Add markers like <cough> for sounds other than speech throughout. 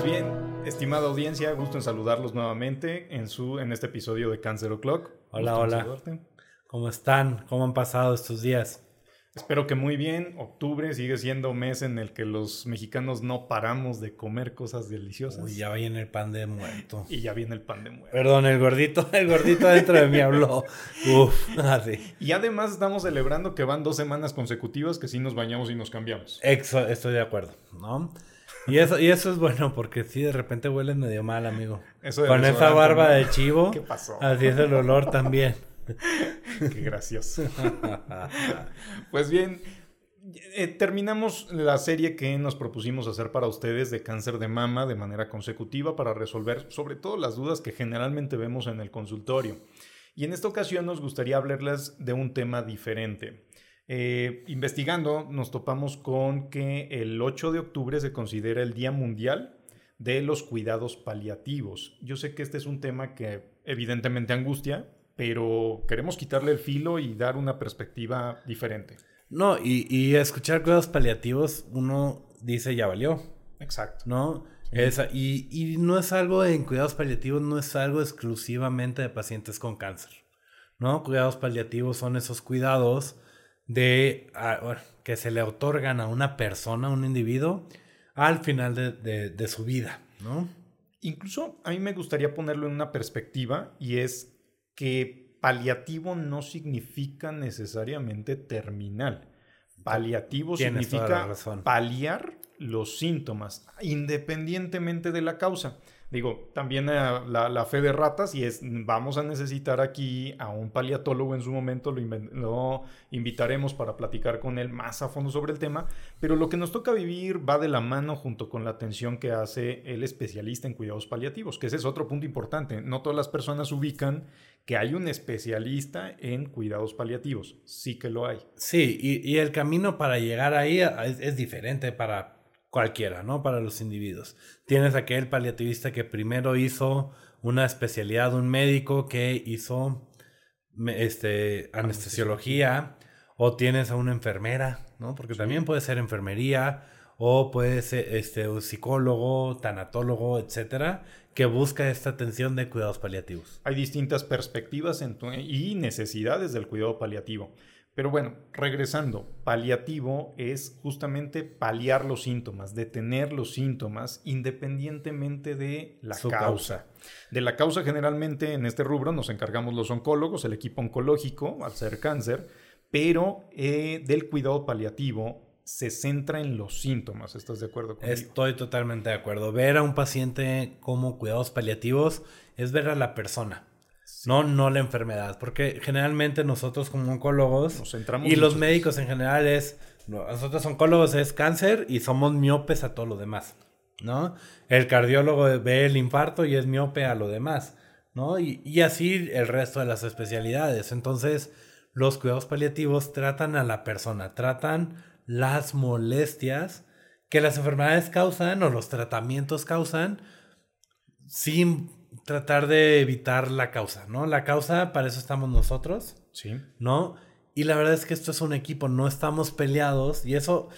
Pues bien, estimada audiencia, gusto en saludarlos nuevamente en, su, en este episodio de Cancer O'Clock. Hola, hola. ¿Cómo están? ¿Cómo han pasado estos días? Espero que muy bien. Octubre sigue siendo mes en el que los mexicanos no paramos de comer cosas deliciosas. Uy, ya viene el pan de muerto. Y ya viene el pan de muerto. Perdón, el gordito, el gordito dentro de mí habló. Uf, así. Y además estamos celebrando que van dos semanas consecutivas que sí nos bañamos y nos cambiamos. estoy de acuerdo, ¿no? Y eso, y eso es bueno porque sí, de repente huele medio mal, amigo. Con esa barba de chivo. ¿Qué pasó? Así es el olor también. <laughs> Qué gracioso. pues bien, eh, terminamos la serie que nos propusimos hacer para ustedes de cáncer de mama de manera consecutiva para resolver sobre todo las dudas que generalmente vemos en el consultorio. Y en esta ocasión nos gustaría hablarles de un tema diferente. Eh, investigando nos topamos con que el 8 de octubre se considera el Día Mundial de los Cuidados Paliativos. Yo sé que este es un tema que evidentemente angustia, pero queremos quitarle el filo y dar una perspectiva diferente. No, y, escuchar cuidados paliativos, uno dice ya valió. Exacto. ¿No? y, y, no es algo en cuidados paliativos, no es algo exclusivamente de pacientes con cáncer. ¿No? Cuidados paliativos son esos cuidados de que se le otorgan a una persona, a un individuo, al final de, de su vida, ¿no? Incluso a mí me gustaría ponerlo en una perspectiva y es que paliativo no significa necesariamente terminal. Paliativo significa paliar los síntomas, independientemente de la causa. Digo, también eh, la, fe de ratas y es, vamos a necesitar aquí a un paliatólogo en su momento, lo, lo, invitaremos para platicar con él más a fondo sobre el tema, pero lo que nos toca vivir va de la mano junto con la atención que hace el especialista en cuidados paliativos, que ese es otro punto importante. No todas las personas ubican que hay un especialista en cuidados paliativos, sí que lo hay. Sí, y, el camino para llegar ahí es diferente para cualquiera, ¿no? Para los individuos. Tienes aquel paliativista que primero hizo una especialidad, un médico que hizo este, anestesiología, o tienes a una enfermera, ¿no? Porque también puede ser enfermería, o puede ser este, un psicólogo, tanatólogo, etcétera, que busca esta atención de cuidados paliativos. Hay distintas perspectivas y necesidades del cuidado paliativo. Pero bueno, regresando, paliativo es justamente paliar los síntomas, detener los síntomas independientemente de la causa. De la causa generalmente en este rubro nos encargamos los oncólogos, el equipo oncológico al ser cáncer, pero eh, del cuidado paliativo se centra en los síntomas. ¿Estás de acuerdo conmigo? Estoy totalmente de acuerdo. Ver a un paciente como cuidados paliativos es ver a la persona. No, no la enfermedad, porque generalmente nosotros como oncólogos Nos centramos y los médicos en general es, nosotros oncólogos es cáncer y somos miopes a todo lo demás, ¿no? El cardiólogo ve el infarto y es miope a lo demás, ¿no? Y, y así el resto de las especialidades. Entonces, los cuidados paliativos tratan a la persona, tratan las molestias que las enfermedades causan o los tratamientos causan sin tratar de evitar la causa, ¿no? La causa, para eso estamos nosotros. Sí. ¿No? Y la verdad es que esto es un equipo, no estamos peleados y eso,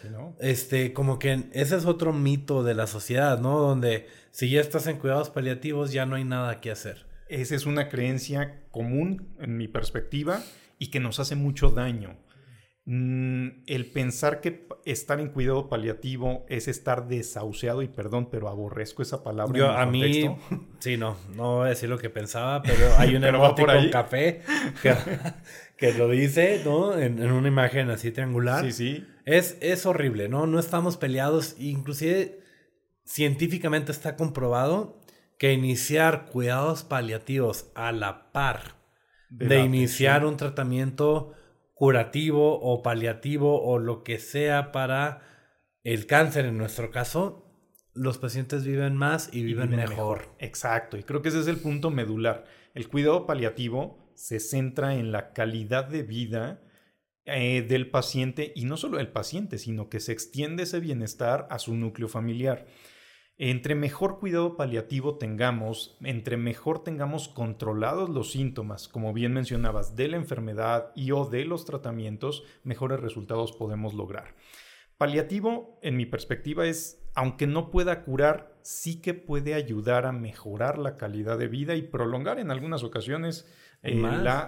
este, como que ese es otro mito de la sociedad, ¿no? Donde si ya estás en cuidados paliativos ya no hay nada que hacer. Esa es una creencia común en mi perspectiva y que nos hace mucho daño. Mm, el pensar que estar en cuidado paliativo es estar desahuciado y perdón, pero aborrezco esa palabra. Yo a mí, <laughs> sí, no, no voy a decir lo que pensaba, <laughs> pero hay un emoticon con café <laughs> que, lo dice, ¿no? En, una imagen así triangular. Sí, sí. Es, es horrible, ¿no? No estamos peleados. Inclusive científicamente está comprobado que iniciar cuidados paliativos a la par de, iniciar un tratamiento curativo o paliativo o lo que sea para el cáncer en nuestro caso, los pacientes viven más y viven, mejor. Exacto, y creo que ese es el punto medular. El cuidado paliativo se centra en la calidad de vida eh, del paciente y no solo del paciente, sino que se extiende ese bienestar a su núcleo familiar. Entre mejor cuidado paliativo tengamos, entre mejor tengamos controlados los síntomas, como bien mencionabas, de la enfermedad y o de los tratamientos, mejores resultados podemos lograr. Paliativo, en mi perspectiva, es, aunque no pueda curar, sí que puede ayudar a mejorar la calidad de vida y prolongar en algunas ocasiones eh,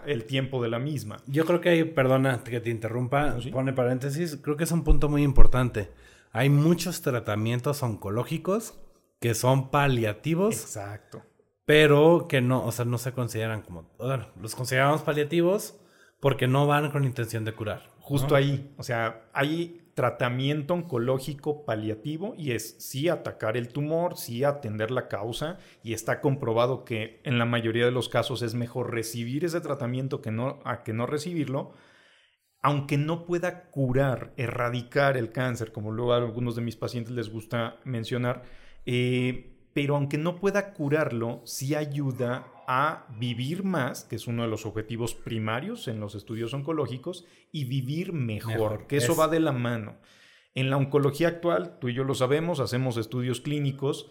el tiempo de la misma. Yo creo que hay, perdona que te interrumpa, pone paréntesis, creo que es un punto muy importante. Hay muchos tratamientos oncológicos que son paliativos. Exacto. Pero que no, o sea, no se consideran como, bueno, los consideramos paliativos porque no van con intención de curar. Justo ahí, o sea, hay tratamiento oncológico paliativo y es sí atacar el tumor, sí atender la causa y está comprobado que en la mayoría de los casos es mejor recibir ese tratamiento que no, a que no recibirlo, aunque no pueda curar, erradicar el cáncer, como luego a algunos de mis pacientes les gusta mencionar, eh, pero aunque no pueda curarlo, sí ayuda a vivir más, que es uno de los objetivos primarios en los estudios oncológicos, y vivir mejor, que eso va de la mano. En la oncología actual, tú y yo lo sabemos, hacemos estudios clínicos.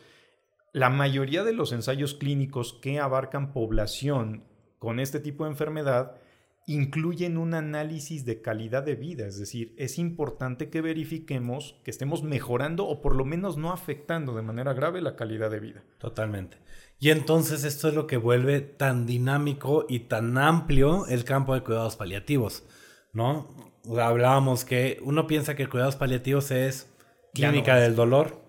La mayoría de los ensayos clínicos que abarcan población con este tipo de enfermedad incluyen un análisis de calidad de vida, es decir, es importante que verifiquemos que estemos mejorando o por lo menos no afectando de manera grave la calidad de vida. Totalmente. Y entonces esto es lo que vuelve tan dinámico y tan amplio el campo de cuidados paliativos, ¿no? Hablábamos que uno piensa que cuidados paliativos es clínica del dolor,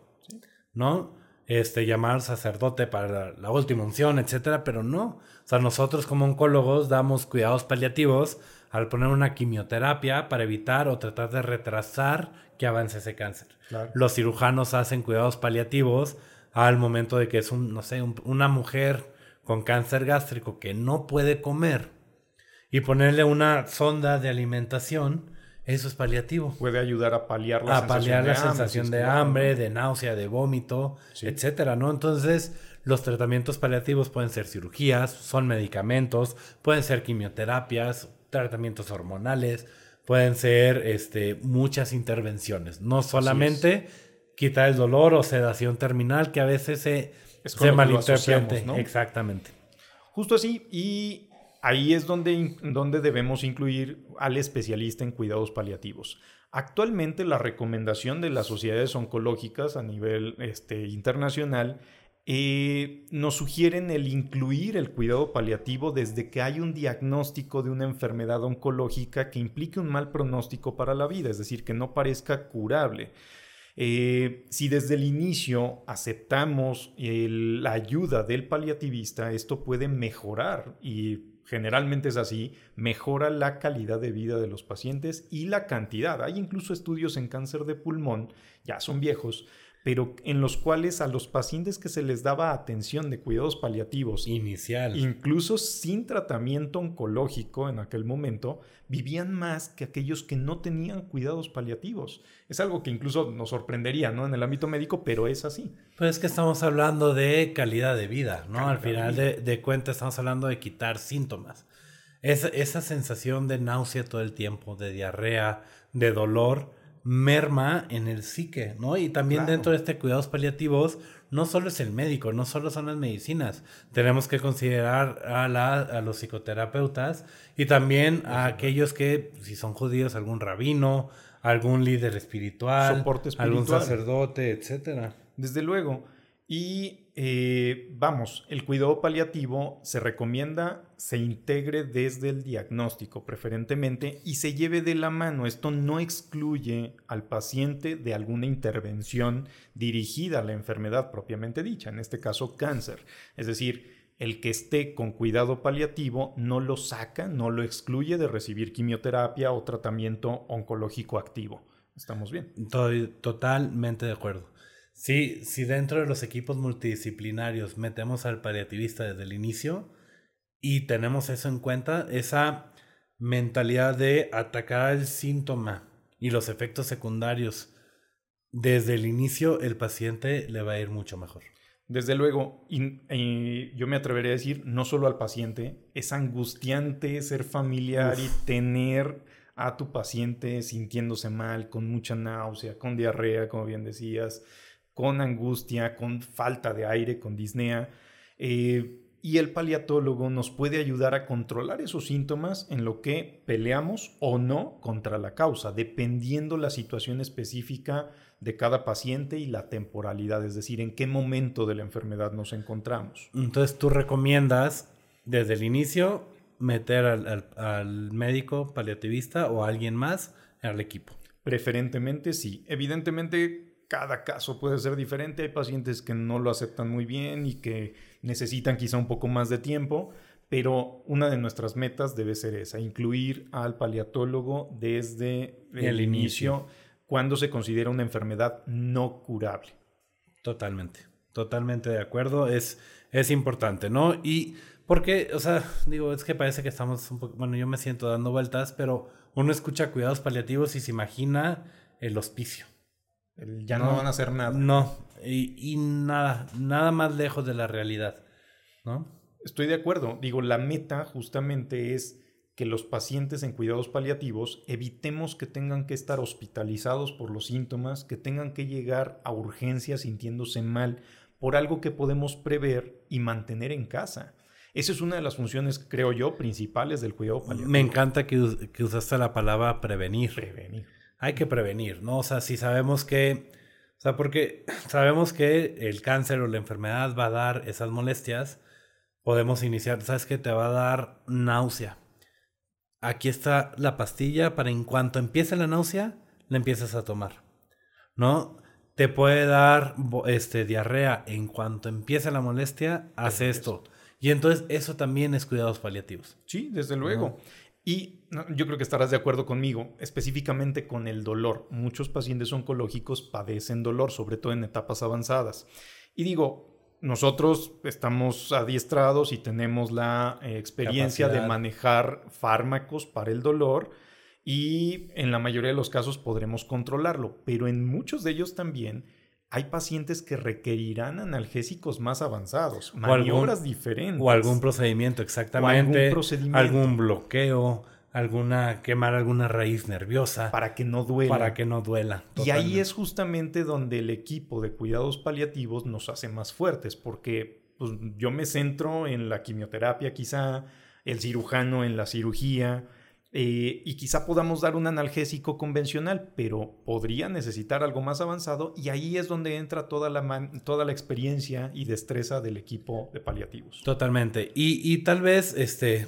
¿no? Este, llamar sacerdote para la, última unción, etcétera, pero no. O sea, nosotros como oncólogos damos cuidados paliativos al poner una quimioterapia para evitar o tratar de retrasar que avance ese cáncer. Los cirujanos hacen cuidados paliativos al momento de que es un, no sé, una mujer con cáncer gástrico que no puede comer y ponerle una sonda de alimentación, eso es paliativo. Puede ayudar a paliar la a paliar la sensación de hambre, de náusea, de vómito, etcétera, ¿no? Entonces, los tratamientos paliativos pueden ser cirugías, son medicamentos, pueden ser quimioterapias, tratamientos hormonales, pueden ser este, muchas intervenciones, no solamente quitar el dolor o sedación terminal que a veces se, se. Exactamente. Justo así, y ahí es donde, donde debemos incluir al especialista en cuidados paliativos. Actualmente la recomendación de las sociedades oncológicas a nivel este, internacional eh, nos sugieren el incluir el cuidado paliativo desde que hay un diagnóstico de una enfermedad oncológica que implique un mal pronóstico para la vida, es decir, que no parezca curable. Eh, si desde el inicio aceptamos la ayuda del paliativista, esto puede mejorar y generalmente es así, mejora la calidad de vida de los pacientes y la cantidad. Hay incluso estudios en cáncer de pulmón, ya son viejos, pero en los cuales a los pacientes que se les daba atención de cuidados paliativos inicial, incluso sin tratamiento oncológico en aquel momento, vivían más que aquellos que no tenían cuidados paliativos. Es algo que incluso nos sorprendería, ¿no? En el ámbito médico, pero es así. Pues es que estamos hablando de calidad de vida, ¿no? Al final de, de cuentas estamos hablando de quitar síntomas. Es, esa sensación de náusea todo el tiempo, de diarrea, de dolor, merma en el psique, ¿no? Y también dentro de este cuidados paliativos, no solo es el médico, no solo son las medicinas, tenemos que considerar a, la, a los psicoterapeutas y también a aquellos que, si son judíos, algún rabino, algún líder espiritual, espiritual. algún sacerdote, etcétera. Desde luego. Y eh, vamos, el cuidado paliativo se recomienda se integre desde el diagnóstico preferentemente y se lleve de la mano. Esto no excluye al paciente de alguna intervención dirigida a la enfermedad propiamente dicha, en este caso cáncer. Es decir, el que esté con cuidado paliativo no lo saca, no lo excluye de recibir quimioterapia o tratamiento oncológico activo. ¿Estamos bien? Estoy totalmente de acuerdo. Sí, si dentro de los equipos multidisciplinarios metemos al paliativista desde el inicio y tenemos eso en cuenta, esa mentalidad de atacar el síntoma y los efectos secundarios desde el inicio, el paciente le va a ir mucho mejor. Desde luego, y, yo me atrevería a decir, no solo al paciente, es angustiante ser familiar y tener a tu paciente sintiéndose mal, con mucha náusea, con diarrea, como bien decías, con angustia, con falta de aire, con disnea. Eh, y el paliatólogo nos puede ayudar a controlar esos síntomas en lo que peleamos o no contra la causa, dependiendo la situación específica de cada paciente y la temporalidad, es decir, en qué momento de la enfermedad nos encontramos. Entonces tú recomiendas desde el inicio meter al, médico paliativista o a alguien más al equipo. Preferentemente sí. Evidentemente cada caso puede ser diferente. Hay pacientes que no lo aceptan muy bien y que necesitan quizá un poco más de tiempo, pero una de nuestras metas debe ser esa, incluir al paliatólogo desde el, inicio, cuando se considera una enfermedad no curable. Totalmente, totalmente de acuerdo, es, es importante, ¿no? Y porque, o sea, digo, es que parece que estamos un poco, bueno, yo me siento dando vueltas, pero uno escucha cuidados paliativos y se imagina el hospicio. Ya no, van a hacer nada. No, y, nada, nada más lejos de la realidad, ¿no? Estoy de acuerdo. Digo, la meta justamente es que los pacientes en cuidados paliativos evitemos que tengan que estar hospitalizados por los síntomas, que tengan que llegar a urgencias sintiéndose mal por algo que podemos prever y mantener en casa. Esa es una de las funciones, creo yo, principales del cuidado paliativo. Me encanta que, que usaste la palabra prevenir. Prevenir. Hay que prevenir, ¿no? O sea, si sabemos que o sea, porque <laughs> sabemos que el cáncer o la enfermedad va a dar esas molestias, podemos iniciar, ¿sabes qué? Te va a dar náusea. Aquí está la pastilla para en cuanto empiece la náusea, la empiezas a tomar. ¿No? Te puede dar este, diarrea en cuanto empiece la molestia, haz esto. Y entonces eso también es cuidados paliativos. Sí, desde luego. Y yo creo que estarás de acuerdo conmigo, específicamente con el dolor. Muchos pacientes oncológicos padecen dolor, sobre todo en etapas avanzadas. Y digo, nosotros estamos adiestrados y tenemos la eh, experiencia de manejar fármacos para el dolor y en la mayoría de los casos podremos controlarlo, pero en muchos de ellos también hay pacientes que requerirán analgésicos más avanzados, maniobras diferentes. O algún procedimiento, exactamente. algún procedimiento. Algún bloqueo, alguna, quemar alguna raíz nerviosa. Para que no duela. Para que no duela. Y ahí es justamente donde el equipo de cuidados paliativos nos hace más fuertes, porque pues, yo me centro en la quimioterapia quizá, el cirujano en la cirugía, eh, y quizá podamos dar un analgésico convencional, pero podría necesitar algo más avanzado y ahí es donde entra toda la, toda la experiencia y destreza del equipo de paliativos. Totalmente. Y, tal vez este,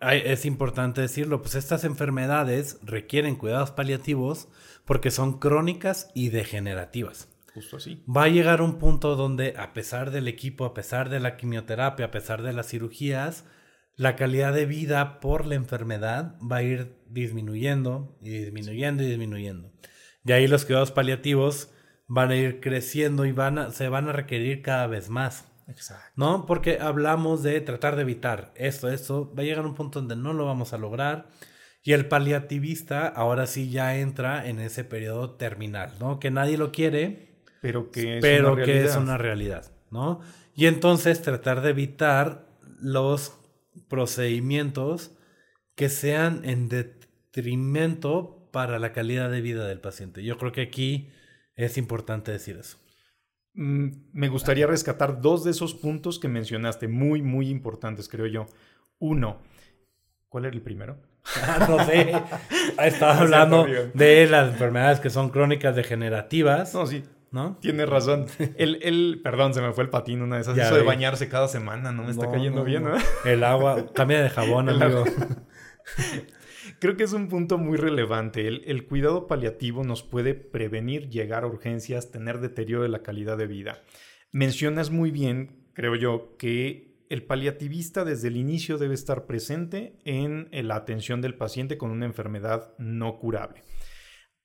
es importante decirlo, pues estas enfermedades requieren cuidados paliativos porque son crónicas y degenerativas. Justo así. Va a llegar un punto donde a pesar del equipo, a pesar de la quimioterapia, a pesar de las cirugías, la calidad de vida por la enfermedad va a ir disminuyendo y disminuyendo y disminuyendo. De ahí los cuidados paliativos van a ir creciendo y van a, se van a requerir cada vez más. Exacto. ¿No? Porque hablamos de tratar de evitar esto, esto. Va a llegar un punto donde no lo vamos a lograr. Y el paliativista ahora sí ya entra en ese periodo terminal, ¿no? Que nadie lo quiere, pero que pero que es una realidad, ¿no? Y entonces tratar de evitar los procedimientos que sean en detrimento para la calidad de vida del paciente. Yo creo que aquí es importante decir eso. Mm, me gustaría rescatar dos de esos puntos que mencionaste, muy, muy importantes, creo yo. Uno, ¿cuál era el primero? <laughs> Ah, no sé. <laughs> Estaba hablando de las enfermedades que son crónicas degenerativas. No, sí. ¿No? Tienes razón. El, el, perdón, se me fue el patín una de esas. Eso de bañarse cada semana no me está cayendo bien, ¿no? El agua, cambia de jabón, amigo. <laughs> Creo que es un punto muy relevante. El, el, cuidado paliativo nos puede prevenir llegar a urgencias, tener deterioro de la calidad de vida. Mencionas muy bien, creo yo, que el paliativista desde el inicio debe estar presente en la atención del paciente con una enfermedad no curable.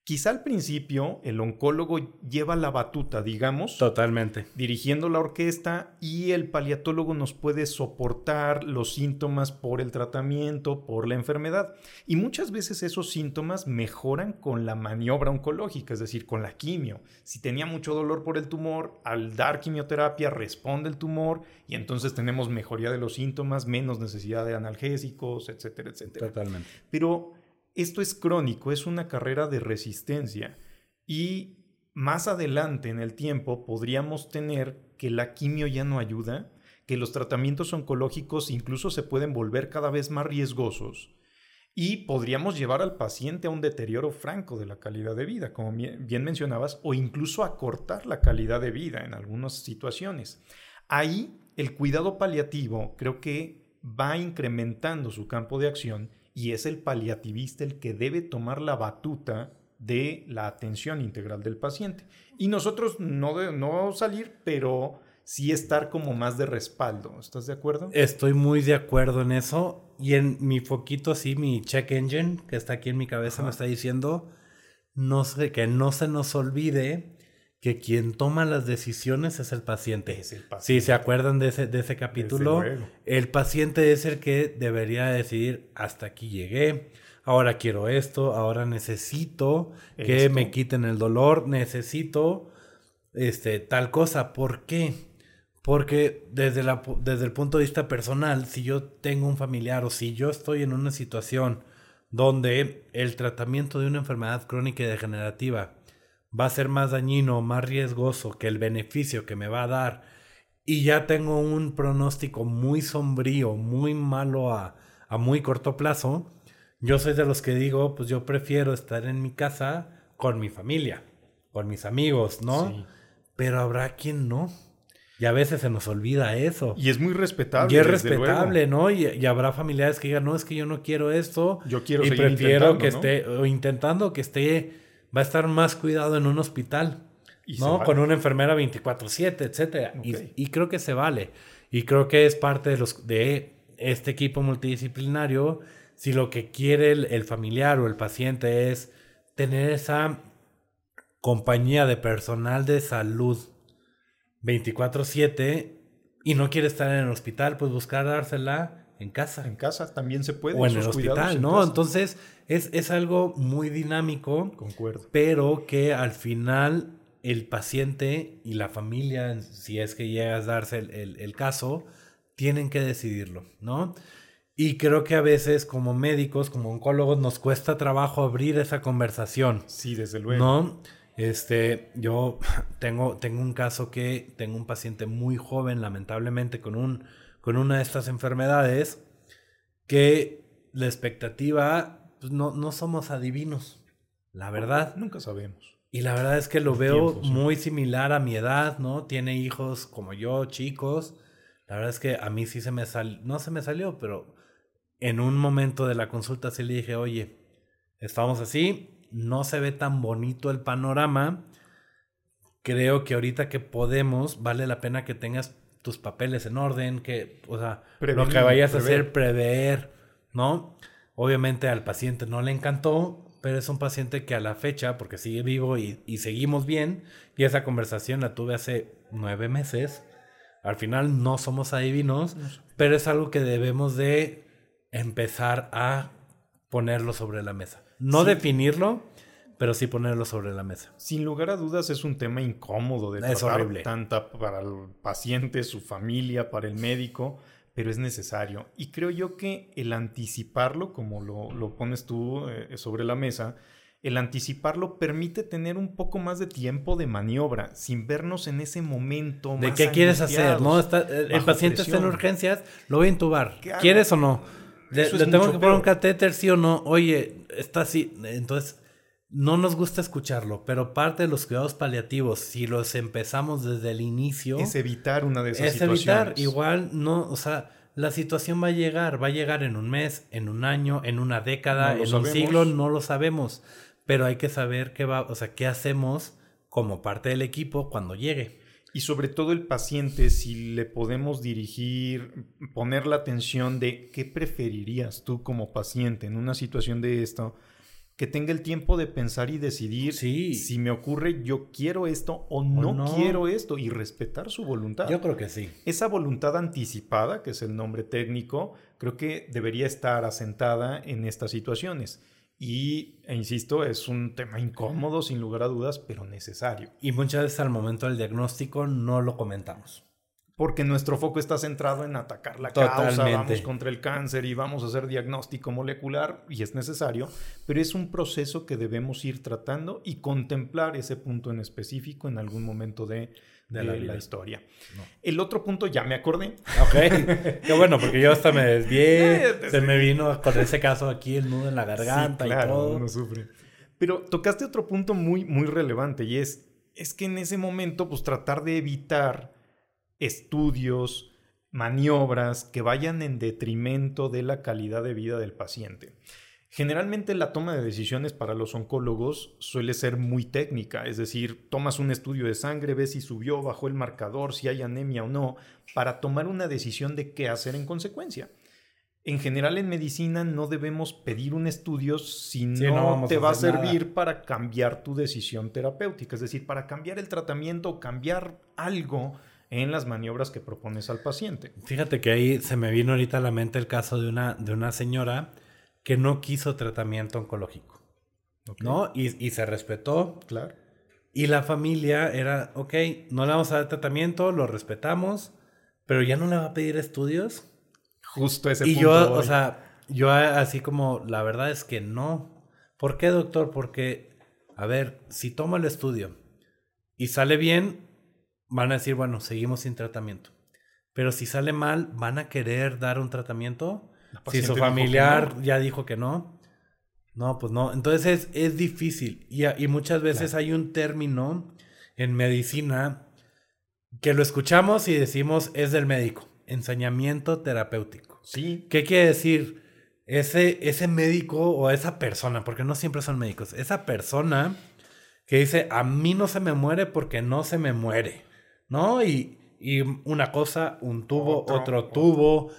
Quizá al principio el oncólogo lleva la batuta, digamos. Totalmente. Dirigiendo la orquesta y el paliatólogo nos puede soportar los síntomas por el tratamiento, por la enfermedad. Y muchas veces esos síntomas mejoran con la maniobra oncológica, es decir, con la quimio. Si tenía mucho dolor por el tumor, al dar quimioterapia responde el tumor y entonces tenemos mejoría de los síntomas, menos necesidad de analgésicos, etcétera, etcétera. Totalmente. Pero esto es crónico, es una carrera de resistencia y más adelante en el tiempo podríamos tener que la quimio ya no ayuda, que los tratamientos oncológicos incluso se pueden volver cada vez más riesgosos y podríamos llevar al paciente a un deterioro franco de la calidad de vida, como bien mencionabas, o incluso acortar la calidad de vida en algunas situaciones. Ahí el cuidado paliativo creo que va incrementando su campo de acción y es el paliativista el que debe tomar la batuta de la atención integral del paciente. Y nosotros no, no salir, pero sí estar como más de respaldo. ¿Estás de acuerdo? Estoy muy de acuerdo en eso. Y en mi foquito, así, mi check engine, que está aquí en mi cabeza, me está diciendo no sé, que no se nos olvide que quien toma las decisiones es el paciente. Es el paciente. Si se acuerdan de ese, de ese capítulo, el paciente es el que debería decidir hasta aquí llegué, ahora quiero esto, ahora necesito que me quiten el dolor, necesito este, tal cosa. ¿Por qué? Porque desde, la, desde el punto de vista personal, si yo tengo un familiar o si yo estoy en una situación donde el tratamiento de una enfermedad crónica y degenerativa va a ser más dañino, más riesgoso que el beneficio que me va a dar, y ya tengo un pronóstico muy sombrío, muy malo a, a muy corto plazo, yo soy de los que digo, pues yo prefiero estar en mi casa con mi familia, con mis amigos, ¿no? Pero habrá quien no. Y a veces se nos olvida eso. Y es muy respetable. Y es respetable, ¿no? Y, habrá familiares que digan, no, es que yo no quiero esto. Yo quiero y prefiero que esté, o intentando que esté, va a estar más cuidado en un hospital, ¿no? Con una enfermera 24-7, etcétera. Y, creo que se vale. Y creo que es parte de, los, de este equipo multidisciplinario. Si lo que quiere el familiar o el paciente es tener esa compañía de personal de salud 24/7 y no quiere estar en el hospital, pues buscar dársela en casa. En casa también se puede. O en el hospital, ¿no? Entonces es, es, algo muy dinámico. Concuerdo. Pero que al final el paciente y la familia, si es que llega a darse el, el, caso, tienen que decidirlo, ¿no? Y creo que a veces como médicos, como oncólogos, nos cuesta trabajo abrir esa conversación. Sí, desde luego. ¿No? Este, yo <laughs> tengo, tengo un caso que tengo un paciente muy joven, lamentablemente, con, un, con una de estas enfermedades, que la expectativa, pues no, no somos adivinos, la verdad. Nunca sabemos. Y la verdad es que lo veo muy similar a mi edad, ¿no? Tiene hijos como yo, chicos. La verdad es que a mí sí se me salió, no se me salió, pero en un momento de la consulta sí le dije, oye, estamos así, no se ve tan bonito el panorama. Creo que ahorita que podemos, vale la pena que tengas tus papeles en orden, que, o sea, lo que vayas a hacer, prever, ¿no? Obviamente al paciente no le encantó, pero es un paciente que a la fecha, porque sigue vivo y, y seguimos bien, y esa conversación la tuve hace nueve meses. Al final no somos adivinos, pero es algo que debemos de empezar a ponerlo sobre la mesa. No definirlo, pero sí ponerlo sobre la mesa. Sin lugar a dudas es un tema incómodo de tratar, tanto para el paciente, su familia, para el médico, pero es necesario. Y creo yo que el anticiparlo, como lo, pones tú eh, sobre la mesa, el anticiparlo permite tener un poco más de tiempo de maniobra, sin vernos en ese momento. ¿De qué quieres hacer? ¿no? el paciente está en urgencias, lo voy a intubar. ¿Quieres o no? Le, tengo que poner un catéter, sí o no. Oye, está así. Entonces, no nos gusta escucharlo, pero parte de los cuidados paliativos, si los empezamos desde el inicio. Es evitar una de esas es evitar. Igual, no, o sea, la situación va a llegar. Va a llegar en un mes, en un año, en una década, en un siglo, no lo sabemos. Pero hay que saber qué va, o sea, qué hacemos como parte del equipo cuando llegue. Y sobre todo el paciente, si le podemos dirigir, poner la atención de qué preferirías tú como paciente en una situación de esto, que tenga el tiempo de pensar y decidir si me ocurre yo quiero esto o no, quiero esto y respetar su voluntad. Yo creo que sí. Esa voluntad anticipada, que es el nombre técnico, creo que debería estar asentada en estas situaciones. Y, e insisto, es un tema incómodo, sin lugar a dudas, pero necesario. Y muchas veces al momento del diagnóstico no lo comentamos. Porque nuestro foco está centrado en atacar la causa, vamos contra el cáncer y vamos a hacer diagnóstico molecular y es necesario, pero es un proceso que debemos ir tratando y contemplar ese punto en específico en algún momento de, la, historia. El otro punto ya me acordé. Ok, <laughs> qué bueno, porque yo hasta me desvié, se me vino con ese caso aquí el nudo en la garganta y todo. Uno sufre. Pero tocaste otro punto muy, muy relevante y es, es que en ese momento pues tratar de evitar estudios, maniobras que vayan en detrimento de la calidad de vida del paciente. Generalmente la toma de decisiones para los oncólogos suele ser muy técnica, es decir, tomas un estudio de sangre, ves si subió, bajó el marcador, si hay anemia o no, para tomar una decisión de qué hacer en consecuencia. En general en medicina no debemos pedir un estudio si no, te va a servir para cambiar tu decisión terapéutica, es decir, para cambiar el tratamiento o cambiar algo en las maniobras que propones al paciente. Fíjate que ahí se me vino ahorita a la mente el caso de una, de una señora que no quiso tratamiento oncológico, ¿no? Y, se respetó. Claro. Y la familia era, ok, no le vamos a dar tratamiento, lo respetamos, pero ya no le va a pedir estudios. Justo ese y punto. Y yo, o sea, yo así como, la verdad es que no. ¿Por qué, doctor? Porque, a ver, si toma el estudio y sale bien, van a decir, bueno, seguimos sin tratamiento. Pero si sale mal, ¿van a querer dar un tratamiento? Si su familiar ya dijo que no. No, pues no. Entonces es, difícil. Y, y, muchas veces hay un término en medicina que lo escuchamos y decimos es del médico. Ensañamiento terapéutico. Sí. ¿Qué quiere decir? Ese, ese médico o esa persona, porque no siempre son médicos, esa persona que dice, a mí no se me muere porque no se me muere. ¿No? Y, una cosa, un tubo, otro, tubo,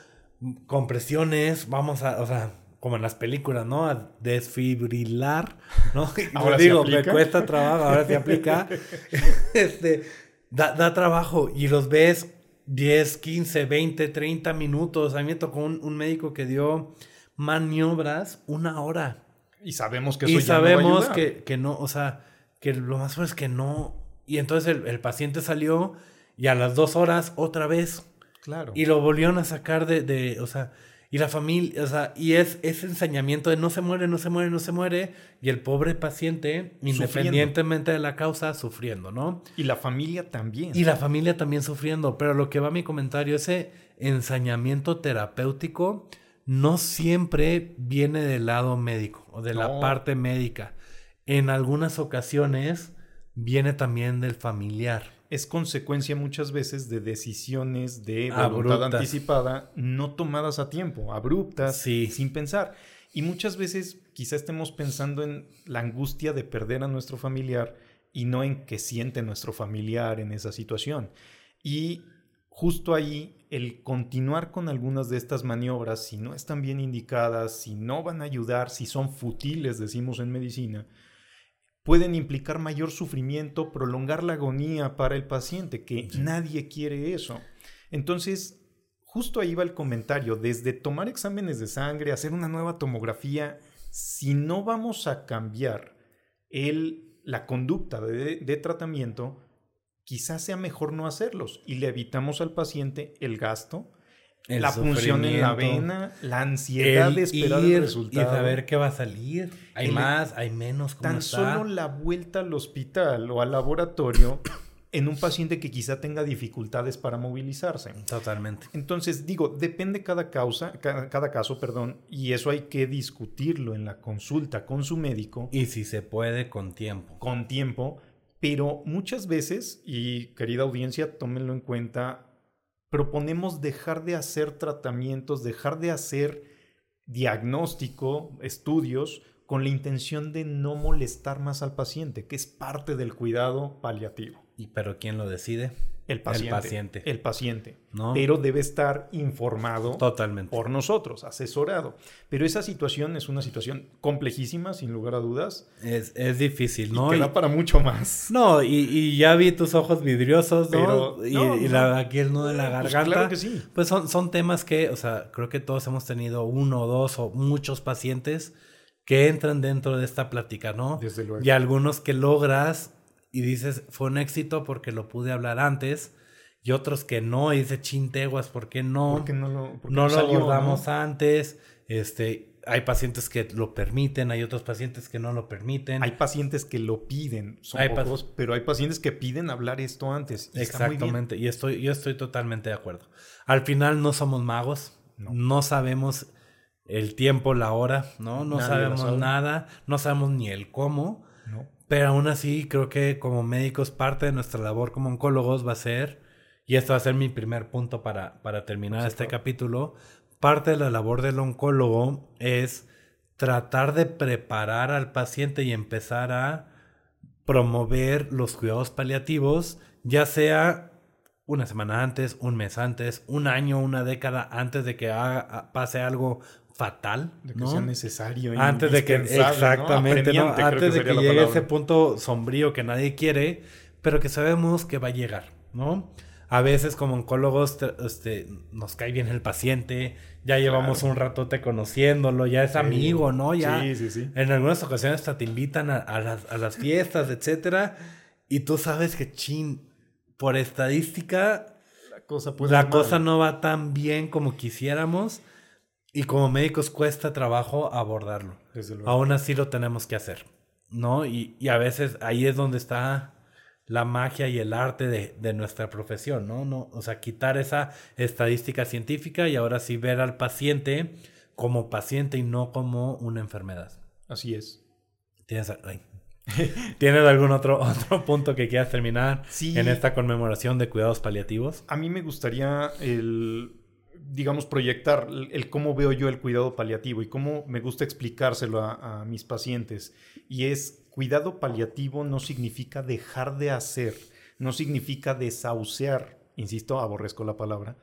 compresiones, vamos a, o sea, como en las películas, ¿no? A desfibrilar, ¿no? <laughs> ahora digo, me cuesta trabajo, ahora se aplica. <laughs> <laughs> este, da, trabajo y los ves 10, 15, 20, 30 minutos. A mí me tocó un, médico que dio maniobras una hora. Y sabemos que eso y sabemos que, que no, o sea, que lo más fuerte es que no y entonces el, paciente salió y a las dos horas otra vez. Claro. Y lo volvieron a sacar de, de, o sea, y la familia, o sea, y es ese ensañamiento de no se muere, no se muere, no se muere, y el pobre paciente, independientemente de la causa, sufriendo, ¿no? Y la familia también. Y la familia también sufriendo, pero lo que va a mi comentario, ese ensañamiento terapéutico no siempre viene del lado médico o de la parte médica. En algunas ocasiones viene también del familiar. Es consecuencia muchas veces de decisiones de voluntad anticipada no tomadas a tiempo, abruptas, sin pensar. Y muchas veces quizá estemos pensando en la angustia de perder a nuestro familiar y no en qué siente nuestro familiar en esa situación. Y justo ahí el continuar con algunas de estas maniobras, si no están bien indicadas, si no van a ayudar, si son futiles, decimos en medicina, pueden implicar mayor sufrimiento, prolongar la agonía para el paciente, que nadie quiere eso. Entonces, justo ahí va el comentario, desde tomar exámenes de sangre, hacer una nueva tomografía, si no vamos a cambiar el, la conducta de, de tratamiento, quizás sea mejor no hacerlos y le evitamos al paciente el gasto, la punción en la vena, la ansiedad de esperar el resultado. Y saber qué va a salir. Hay más, hay menos. tan solo la vuelta al hospital o al laboratorio <coughs> en un paciente que quizá tenga dificultades para movilizarse. Totalmente. Entonces, digo, depende cada causa, cada, cada, caso, perdón, y eso hay que discutirlo en la consulta con su médico. Y si se puede, con tiempo. Con tiempo, pero muchas veces, y querida audiencia, tómenlo en cuenta, proponemos dejar de hacer tratamientos, dejar de hacer diagnóstico, estudios, con la intención de no molestar más al paciente, que es parte del cuidado paliativo. ¿Y pero quién lo decide? El paciente. El paciente. ¿No? Pero debe estar informado Totalmente. por nosotros, asesorado. Pero esa situación es una situación complejísima, sin lugar a dudas. Es, es difícil, ¿no? Y que da para mucho más. No, y, y, ya vi tus ojos vidriosos, ¿no? y, y la, aquí el nudo de la pues garganta. claro que sí. Pues son, son temas que, o sea, creo que todos hemos tenido uno, dos o muchos pacientes que entran dentro de esta plática, ¿no? Desde luego. Y algunos que logras y dices, fue un éxito porque lo pude hablar antes. y otros que no, y dice chinteguas, ¿por qué no? Porque no lo, no lo abordamos antes. Este, hay pacientes que lo permiten, hay otros pacientes que no lo permiten. Hay pacientes que lo piden, son pocos, pero hay pacientes que piden hablar esto antes. Exactamente, y estoy, yo estoy totalmente de acuerdo. Al final no somos magos, no, sabemos el tiempo, la hora, ¿no? No sabemos nada, no sabemos ni el cómo. Pero aún así creo que como médicos parte de nuestra labor como oncólogos va a ser y esto va a ser mi primer punto para, para terminar este capítulo, parte de la labor del oncólogo es tratar de preparar al paciente y empezar a promover los cuidados paliativos, ya sea una semana antes, un mes antes, un año, una década antes de que pase algo fatal, de que sea necesario, antes de que exactamente, antes de que llegue ese punto sombrío que nadie quiere, pero que sabemos que va a llegar, ¿no? a veces como oncólogos este, nos cae bien el paciente, ya llevamos un ratote conociéndolo, ya es amigo, ¿no? Ya sí, sí, sí. En algunas ocasiones hasta te invitan a, las, fiestas, etcétera, y tú sabes que, chin, por estadística, la cosa, la cosa no va tan bien como quisiéramos, y como médicos cuesta trabajo abordarlo. Aún así lo tenemos que hacer, ¿no? Y, y a veces ahí es donde está la magia y el arte de, nuestra profesión, ¿no? ¿no? O sea, quitar esa estadística científica y ahora sí ver al paciente como paciente y no como una enfermedad. Así es. ¿Tienes, <laughs> ¿Tienes algún otro, otro punto que quieras terminar en esta conmemoración de cuidados paliativos? A mí me gustaría el, digamos, proyectar el, cómo veo yo el cuidado paliativo y cómo me gusta explicárselo a, a mis pacientes. Y es Cuidado paliativo no significa dejar de hacer, no significa desahuciar, insisto, aborrezco la palabra,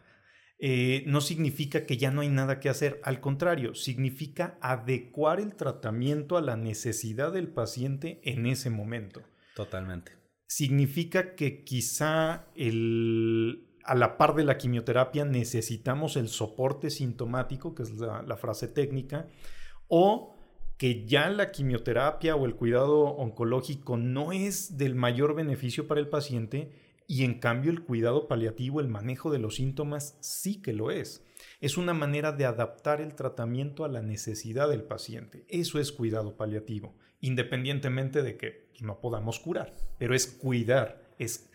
eh, no significa que ya no hay nada que hacer, al contrario, significa adecuar el tratamiento a la necesidad del paciente en ese momento. Totalmente. Significa que quizá a la par de la quimioterapia necesitamos el soporte sintomático, que es la frase técnica, o que ya la quimioterapia o el cuidado oncológico no es del mayor beneficio para el paciente y en cambio el cuidado paliativo, el manejo de los síntomas sí que lo es. Es una manera de adaptar el tratamiento a la necesidad del paciente. Eso es cuidado paliativo, independientemente de que no podamos curar, pero es cuidar, es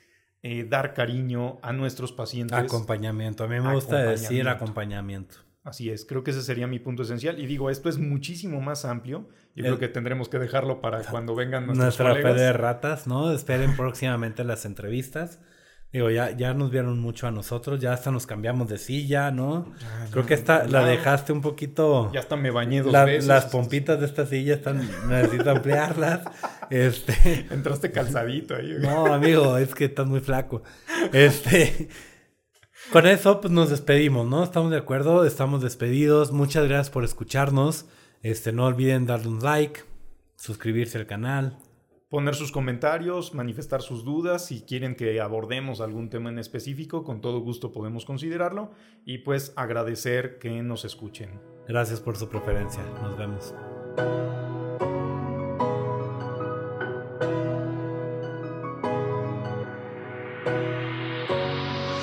eh, dar cariño a nuestros pacientes. Acompañamiento, a mí me gusta decir acompañamiento. Así es, creo que ese sería mi punto esencial. Y digo, esto es muchísimo más amplio. Yo creo que tendremos que dejarlo para cuando vengan nuestros Nuestra fe de ratas, ¿no? Esperen <laughs> próximamente las entrevistas. Digo, ya, ya nos vieron mucho a nosotros, ya hasta nos cambiamos de silla, ¿no? Creo que esta la dejaste un poquito. Ya hasta me bañé dos veces. Las pompitas de esta silla están, necesito ampliarlas. <laughs> Este. Entraste calzadito ahí. No, amigo, es que estás muy flaco. Este. Con eso, pues nos despedimos, ¿no? Estamos de acuerdo, estamos despedidos. Muchas gracias por escucharnos. Este, no olviden darle un like, suscribirse al canal. Poner sus comentarios, manifestar sus dudas. Si quieren que abordemos algún tema en específico, con todo gusto podemos considerarlo. Y pues agradecer que nos escuchen. Gracias por su preferencia. Nos vemos.